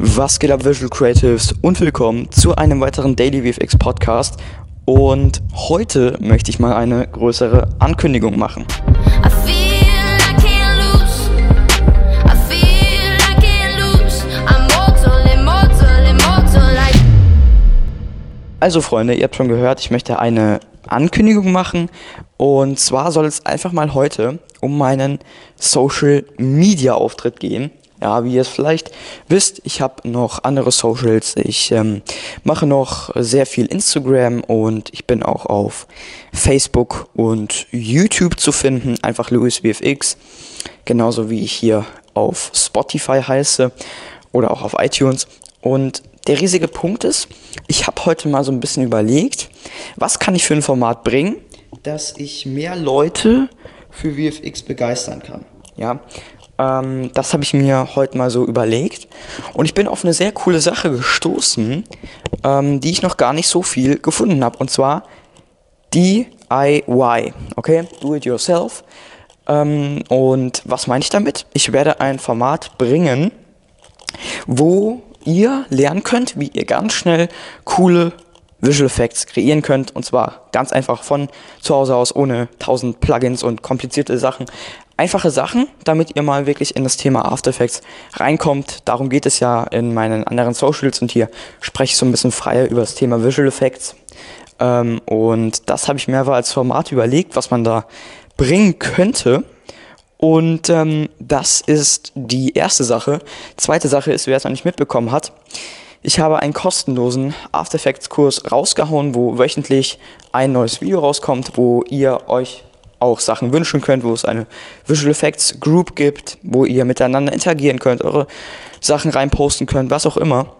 Was geht ab, Visual Creatives und willkommen zu einem weiteren Daily VFX Podcast. Und heute möchte ich mal eine größere Ankündigung machen. Also Freunde, ihr habt schon gehört, ich möchte eine Ankündigung machen. Und zwar soll es einfach mal heute um meinen Social Media Auftritt gehen. Ja, wie ihr es vielleicht wisst, ich habe noch andere Socials. Ich ähm, mache noch sehr viel Instagram und ich bin auch auf Facebook und YouTube zu finden. Einfach LouisVFX. Genauso wie ich hier auf Spotify heiße oder auch auf iTunes. Und der riesige Punkt ist, ich habe heute mal so ein bisschen überlegt, was kann ich für ein Format bringen, dass ich mehr Leute für VFX begeistern kann. Ja, ähm, das habe ich mir heute mal so überlegt. Und ich bin auf eine sehr coole Sache gestoßen, ähm, die ich noch gar nicht so viel gefunden habe. Und zwar DIY. Okay, do it yourself. Ähm, und was meine ich damit? Ich werde ein Format bringen, wo ihr lernen könnt, wie ihr ganz schnell coole Visual Effects kreieren könnt. Und zwar ganz einfach von zu Hause aus, ohne tausend Plugins und komplizierte Sachen. Einfache Sachen, damit ihr mal wirklich in das Thema After Effects reinkommt. Darum geht es ja in meinen anderen Socials und hier spreche ich so ein bisschen freier über das Thema Visual Effects. Ähm, und das habe ich mir aber als Format überlegt, was man da bringen könnte. Und ähm, das ist die erste Sache. Zweite Sache ist, wer es noch nicht mitbekommen hat, ich habe einen kostenlosen After Effects Kurs rausgehauen, wo wöchentlich ein neues Video rauskommt, wo ihr euch auch Sachen wünschen könnt, wo es eine Visual Effects Group gibt, wo ihr miteinander interagieren könnt, eure Sachen reinposten könnt, was auch immer.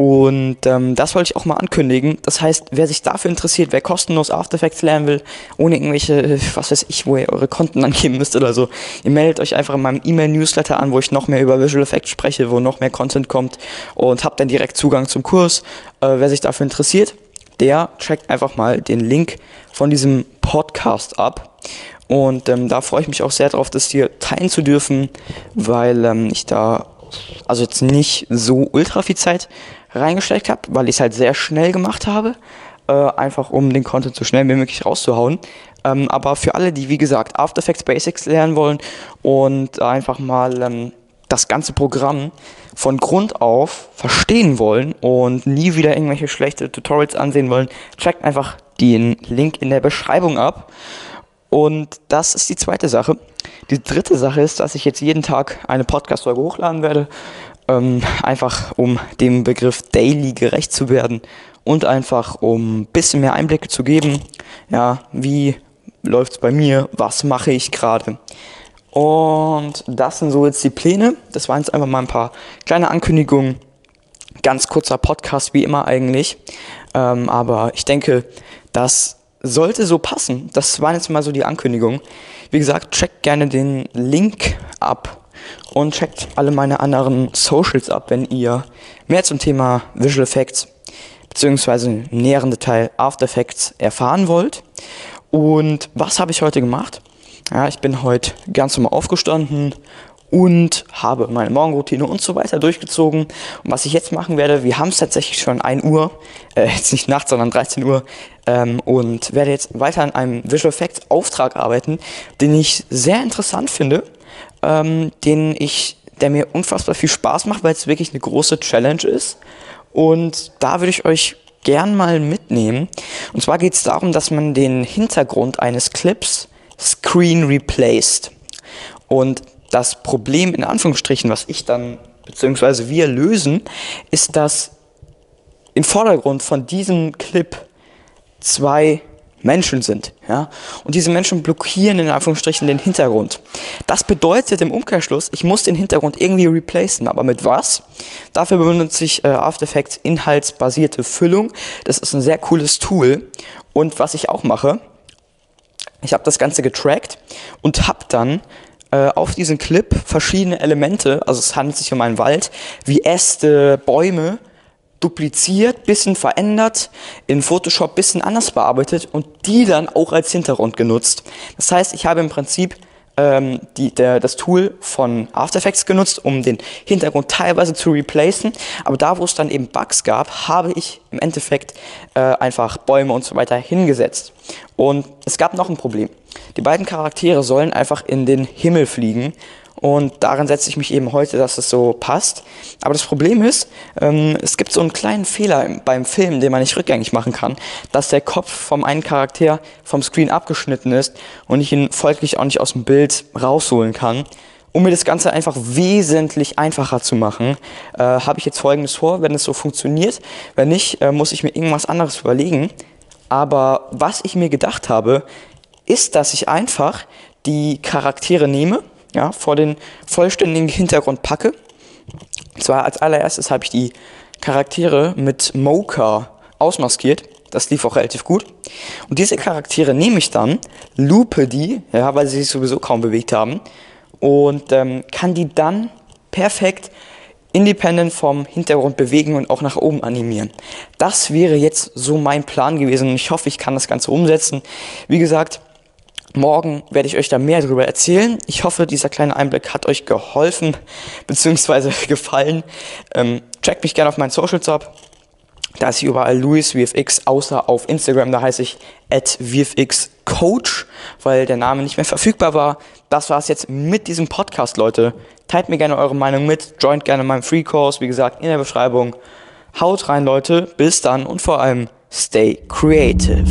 Und ähm, das wollte ich auch mal ankündigen. Das heißt, wer sich dafür interessiert, wer kostenlos After Effects lernen will, ohne irgendwelche, äh, was weiß ich, wo ihr eure Konten angeben müsst oder so, ihr meldet euch einfach in meinem E-Mail-Newsletter an, wo ich noch mehr über Visual Effects spreche, wo noch mehr Content kommt und habt dann direkt Zugang zum Kurs. Äh, wer sich dafür interessiert, der checkt einfach mal den Link von diesem Podcast ab. Und ähm, da freue ich mich auch sehr drauf, das hier teilen zu dürfen, weil ähm, ich da also jetzt nicht so ultra viel Zeit reingesteckt habe, weil ich es halt sehr schnell gemacht habe, äh, einfach um den Content so schnell wie möglich rauszuhauen. Ähm, aber für alle, die wie gesagt After Effects Basics lernen wollen und einfach mal ähm, das ganze Programm von Grund auf verstehen wollen und nie wieder irgendwelche schlechte Tutorials ansehen wollen, checkt einfach den Link in der Beschreibung ab. Und das ist die zweite Sache. Die dritte Sache ist, dass ich jetzt jeden Tag eine Podcast-Folge hochladen werde. Ähm, einfach um dem Begriff Daily gerecht zu werden und einfach um ein bisschen mehr Einblicke zu geben. Ja, wie läuft's bei mir? Was mache ich gerade? Und das sind so jetzt die Pläne. Das waren jetzt einfach mal ein paar kleine Ankündigungen. Ganz kurzer Podcast, wie immer eigentlich. Ähm, aber ich denke, das sollte so passen. Das waren jetzt mal so die Ankündigungen. Wie gesagt, checkt gerne den Link ab und checkt alle meine anderen Socials ab, wenn ihr mehr zum Thema Visual Effects beziehungsweise im näheren Detail After Effects erfahren wollt. Und was habe ich heute gemacht? Ja, ich bin heute ganz normal aufgestanden und habe meine Morgenroutine und so weiter durchgezogen. Und was ich jetzt machen werde, wir haben es tatsächlich schon 1 Uhr, äh, jetzt nicht nachts, sondern 13 Uhr, ähm, und werde jetzt weiter an einem Visual Effects Auftrag arbeiten, den ich sehr interessant finde, ähm, den ich, der mir unfassbar viel Spaß macht, weil es wirklich eine große Challenge ist. Und da würde ich euch gern mal mitnehmen. Und zwar geht es darum, dass man den Hintergrund eines Clips screen replaced. Und das Problem in Anführungsstrichen, was ich dann beziehungsweise wir lösen, ist, dass im Vordergrund von diesem Clip zwei Menschen sind, ja, und diese Menschen blockieren in Anführungsstrichen den Hintergrund. Das bedeutet im Umkehrschluss, ich muss den Hintergrund irgendwie replacen, aber mit was? Dafür benutze ich äh, After Effects inhaltsbasierte Füllung. Das ist ein sehr cooles Tool. Und was ich auch mache, ich habe das Ganze getrackt und habe dann äh, auf diesen Clip verschiedene Elemente, also es handelt sich um einen Wald, wie Äste, Bäume, dupliziert, bisschen verändert, in Photoshop bisschen anders bearbeitet und die dann auch als Hintergrund genutzt. Das heißt, ich habe im Prinzip ähm, die, der, das Tool von After Effects genutzt, um den Hintergrund teilweise zu replacen. Aber da, wo es dann eben Bugs gab, habe ich im Endeffekt äh, einfach Bäume und so weiter hingesetzt. Und es gab noch ein Problem. Die beiden Charaktere sollen einfach in den Himmel fliegen und daran setze ich mich eben heute, dass es so passt. Aber das Problem ist, ähm, es gibt so einen kleinen Fehler im, beim Film, den man nicht rückgängig machen kann, dass der Kopf vom einen Charakter vom Screen abgeschnitten ist und ich ihn folglich auch nicht aus dem Bild rausholen kann. Um mir das Ganze einfach wesentlich einfacher zu machen, äh, habe ich jetzt folgendes vor, wenn es so funktioniert. Wenn nicht, äh, muss ich mir irgendwas anderes überlegen. Aber was ich mir gedacht habe, ist, dass ich einfach die Charaktere nehme, ja, vor den vollständigen Hintergrund packe. Und zwar als allererstes habe ich die Charaktere mit Mocha ausmaskiert. Das lief auch relativ gut. Und diese Charaktere nehme ich dann, loope die, ja, weil sie sich sowieso kaum bewegt haben, und ähm, kann die dann perfekt independent vom Hintergrund bewegen und auch nach oben animieren. Das wäre jetzt so mein Plan gewesen ich hoffe, ich kann das Ganze umsetzen. Wie gesagt, Morgen werde ich euch da mehr darüber erzählen. Ich hoffe, dieser kleine Einblick hat euch geholfen bzw. gefallen. Ähm, checkt mich gerne auf meinen Socials ab. Da ist überall Luis VFX, außer auf Instagram, da heiße ich at VFX Coach, weil der Name nicht mehr verfügbar war. Das war es jetzt mit diesem Podcast, Leute. Teilt mir gerne eure Meinung mit, joint gerne meinem Free Course, wie gesagt, in der Beschreibung. Haut rein, Leute. Bis dann und vor allem stay creative.